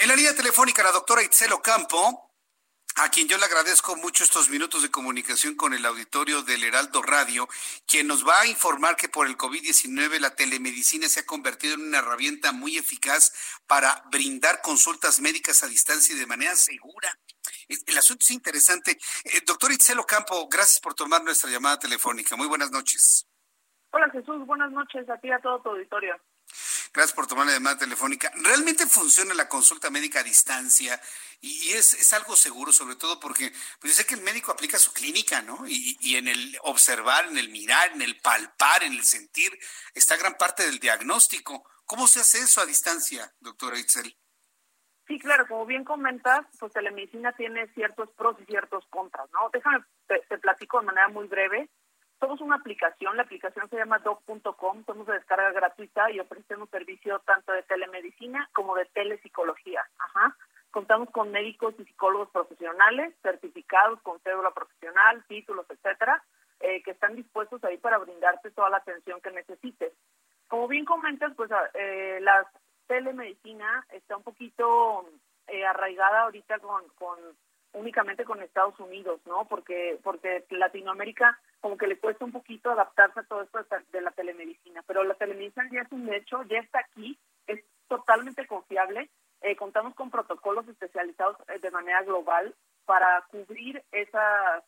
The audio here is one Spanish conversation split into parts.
En la línea telefónica, la doctora Itzel Ocampo, a quien yo le agradezco mucho estos minutos de comunicación con el auditorio del Heraldo Radio, quien nos va a informar que por el COVID-19 la telemedicina se ha convertido en una herramienta muy eficaz para brindar consultas médicas a distancia y de manera segura. El asunto es interesante. Eh, doctor Itzel Ocampo, gracias por tomar nuestra llamada telefónica. Muy buenas noches. Hola Jesús, buenas noches a ti y a todo tu auditorio. Gracias por tomar la llamada telefónica. ¿Realmente funciona la consulta médica a distancia? Y, es, algo seguro, sobre todo porque pues sé que el médico aplica su clínica, ¿no? Y, y, en el observar, en el mirar, en el palpar, en el sentir, está gran parte del diagnóstico. ¿Cómo se hace eso a distancia, doctora Itzel? Sí, claro, como bien comentas, pues telemedicina tiene ciertos pros y ciertos contras, ¿no? Déjame, te, te platico de manera muy breve. Somos una aplicación, la aplicación se llama doc.com, somos de descarga gratuita y ofrecemos servicio tanto de telemedicina como de telepsicología. Ajá. Contamos con médicos y psicólogos profesionales, certificados con cédula profesional, títulos, etcétera, eh, que están dispuestos ahí para brindarte toda la atención que necesites. Como bien comentas, pues eh, la telemedicina está un poquito eh, arraigada ahorita con, con únicamente con Estados Unidos, ¿no? Porque porque Latinoamérica como que le cuesta un poquito adaptarse a todo esto de la telemedicina, pero la telemedicina ya es un hecho, ya está aquí, es totalmente confiable. Eh, contamos con protocolos especializados eh, de manera global para cubrir esas,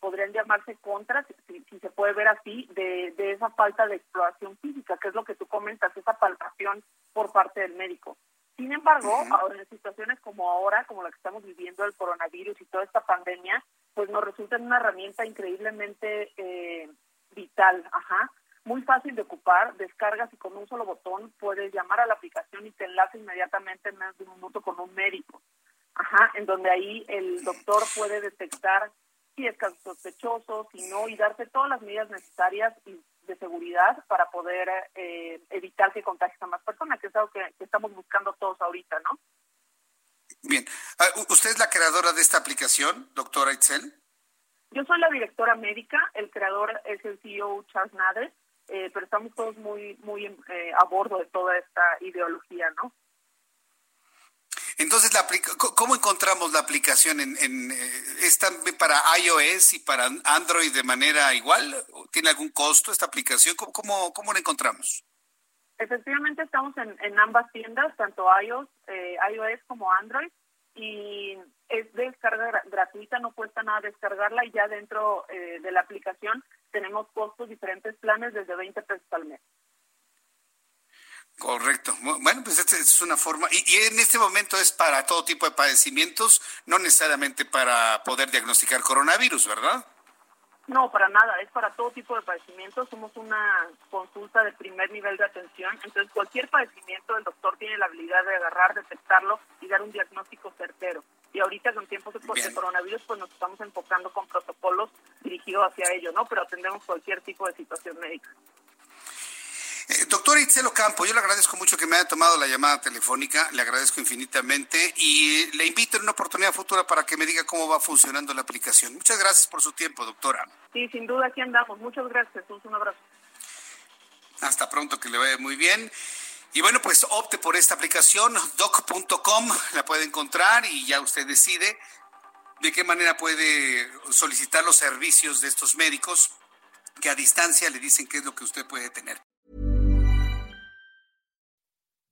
podrían llamarse contras, si, si, se puede ver así, de, de esa falta de exploración física, que es lo que tú comentas, esa palpación por parte del médico. Sin embargo, ahora en situaciones como ahora, como la que estamos viviendo, el coronavirus y toda esta pandemia, pues nos resulta una herramienta increíblemente eh, vital, ajá, muy fácil de ocupar, descargas y con un solo botón puedes llamar a la aplicación y te enlaza inmediatamente en menos de un minuto con un médico, ajá, en donde ahí el doctor puede detectar si es caso sospechoso, si no, y darte todas las medidas necesarias y de seguridad para poder eh, evitar que contagies a más personas, que es algo que, estamos buscando todos ahorita, ¿no? Bien. Ah, ¿Usted es la creadora de esta aplicación, doctora Itzel? Yo soy la directora médica, el creador es el CEO Charles Nader, eh, pero estamos todos muy, muy eh, a bordo de toda esta ideología, ¿no? Entonces, la ¿cómo encontramos la aplicación? En, en, ¿Es también para iOS y para Android de manera igual? ¿Tiene algún costo esta aplicación? ¿Cómo, cómo, cómo la encontramos? Efectivamente, estamos en, en ambas tiendas, tanto iOS, eh, iOS como Android, y es de descarga gratuita, no cuesta nada descargarla, y ya dentro eh, de la aplicación tenemos costos, diferentes planes desde 20 pesos al mes. Correcto. Bueno, pues esta es una forma, y, y, en este momento es para todo tipo de padecimientos, no necesariamente para poder diagnosticar coronavirus, ¿verdad? No, para nada, es para todo tipo de padecimientos. Somos una consulta de primer nivel de atención, entonces cualquier padecimiento el doctor tiene la habilidad de agarrar, detectarlo y dar un diagnóstico certero. Y ahorita con tiempos de, coronavirus, pues nos estamos enfocando con protocolos dirigidos hacia ello, ¿no? Pero atendemos cualquier tipo de situación médica. Eh, doctor Itzel Ocampo, yo le agradezco mucho que me haya tomado la llamada telefónica, le agradezco infinitamente y le invito en una oportunidad futura para que me diga cómo va funcionando la aplicación. Muchas gracias por su tiempo, doctora. Sí, sin duda aquí andamos. Muchas gracias. Un abrazo. Hasta pronto, que le vaya muy bien. Y bueno, pues opte por esta aplicación, doc.com, la puede encontrar y ya usted decide de qué manera puede solicitar los servicios de estos médicos que a distancia le dicen qué es lo que usted puede tener.